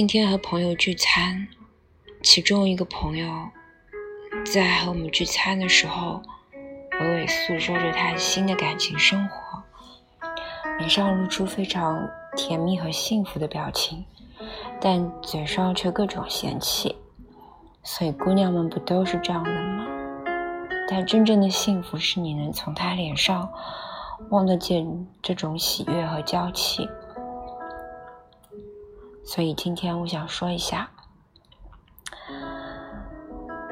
今天和朋友聚餐，其中一个朋友在和我们聚餐的时候，娓娓诉说着他新的感情生活，脸上露出非常甜蜜和幸福的表情，但嘴上却各种嫌弃。所以姑娘们不都是这样的吗？但真正的幸福是你能从他脸上望得见这种喜悦和娇气。所以今天我想说一下，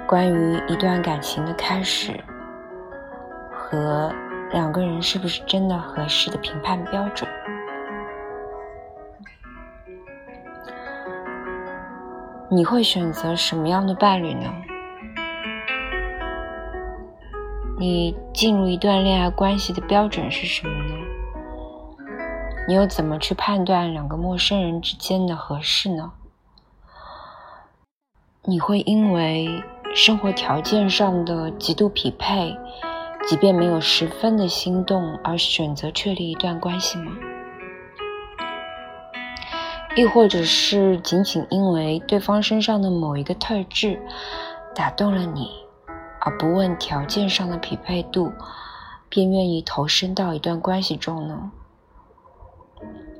关于一段感情的开始和两个人是不是真的合适的评判标准。你会选择什么样的伴侣呢？你进入一段恋爱关系的标准是什么呢？你又怎么去判断两个陌生人之间的合适呢？你会因为生活条件上的极度匹配，即便没有十分的心动而选择确立一段关系吗？亦或者是仅仅因为对方身上的某一个特质打动了你，而不问条件上的匹配度，便愿意投身到一段关系中呢？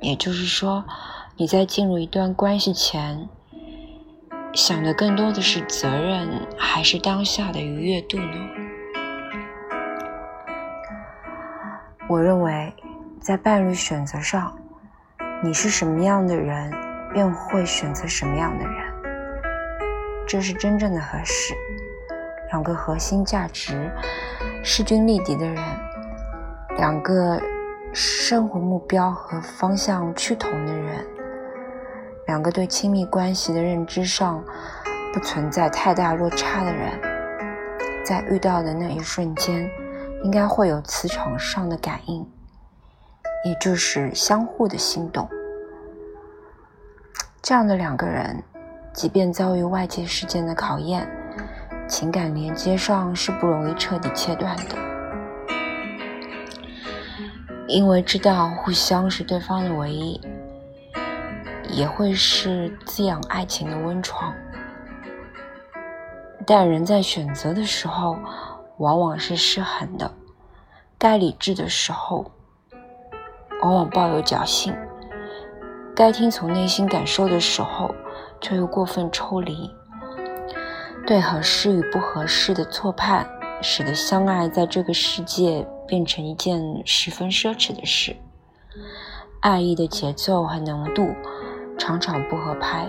也就是说，你在进入一段关系前，想的更多的是责任，还是当下的愉悦度呢？我认为，在伴侣选择上，你是什么样的人，便会选择什么样的人，这是真正的合适。两个核心价值势均力敌的人，两个。生活目标和方向趋同的人，两个对亲密关系的认知上不存在太大落差的人，在遇到的那一瞬间，应该会有磁场上的感应，也就是相互的心动。这样的两个人，即便遭遇外界事件的考验，情感连接上是不容易彻底切断的。因为知道互相是对方的唯一，也会是滋养爱情的温床。但人在选择的时候，往往是失衡的；该理智的时候，往往抱有侥幸；该听从内心感受的时候，却又过分抽离。对合适与不合适的错判，使得相爱在这个世界。变成一件十分奢侈的事，爱意的节奏和浓度常常不合拍，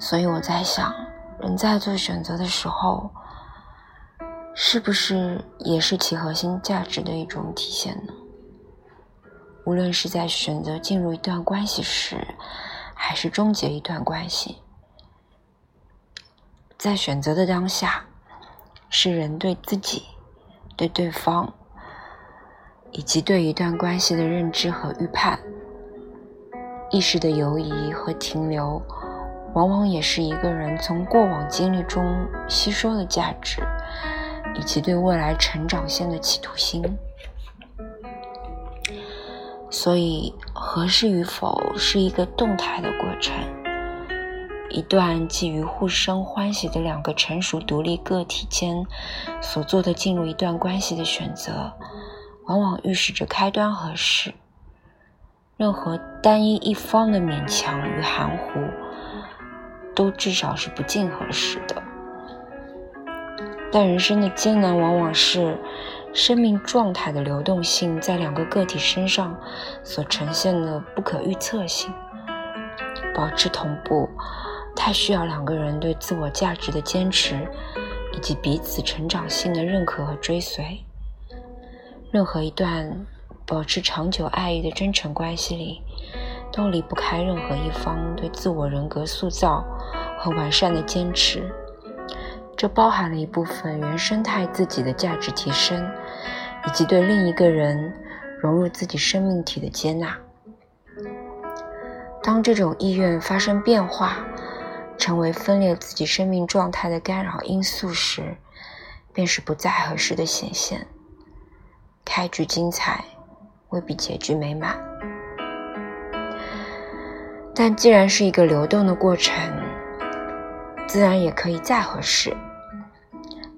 所以我在想，人在做选择的时候，是不是也是其核心价值的一种体现呢？无论是在选择进入一段关系时，还是终结一段关系，在选择的当下，是人对自己。对对方，以及对一段关系的认知和预判，意识的游移和停留，往往也是一个人从过往经历中吸收的价值，以及对未来成长线的企图心。所以，合适与否是一个动态的过程。一段基于互生欢喜的两个成熟独立个体间所做的进入一段关系的选择，往往预示着开端合适。任何单一一方的勉强与含糊，都至少是不尽合适的。但人生的艰难，往往是生命状态的流动性在两个个体身上所呈现的不可预测性，保持同步。太需要两个人对自我价值的坚持，以及彼此成长性的认可和追随。任何一段保持长久爱意的真诚关系里，都离不开任何一方对自我人格塑造和完善的坚持。这包含了一部分原生态自己的价值提升，以及对另一个人融入自己生命体的接纳。当这种意愿发生变化，成为分裂自己生命状态的干扰因素时，便是不再合适的显现。开局精彩，未必结局美满。但既然是一个流动的过程，自然也可以再合适。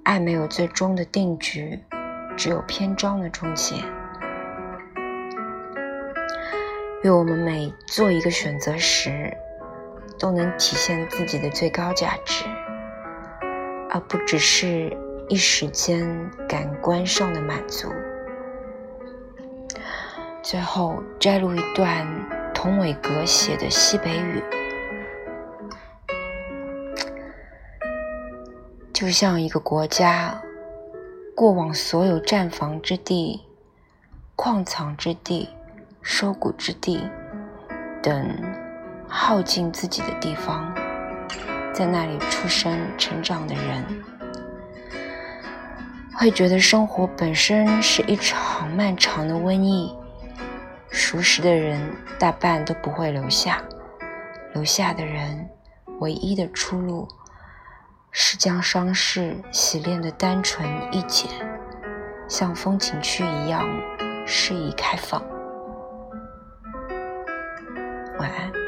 爱没有最终的定局，只有篇章的终结。愿我们每做一个选择时，都能体现自己的最高价值，而不只是一时间感官上的满足。最后摘录一段童伟格写的西北语，就像一个国家过往所有战房之地、矿藏之地、收谷之地等耗尽自己的地方，在那里出生成长的人，会觉得生活本身是一场漫长的瘟疫。熟识的人大半都不会留下，留下的人唯一的出路是将伤势洗练的单纯易简，像风景区一样适宜开放。晚安。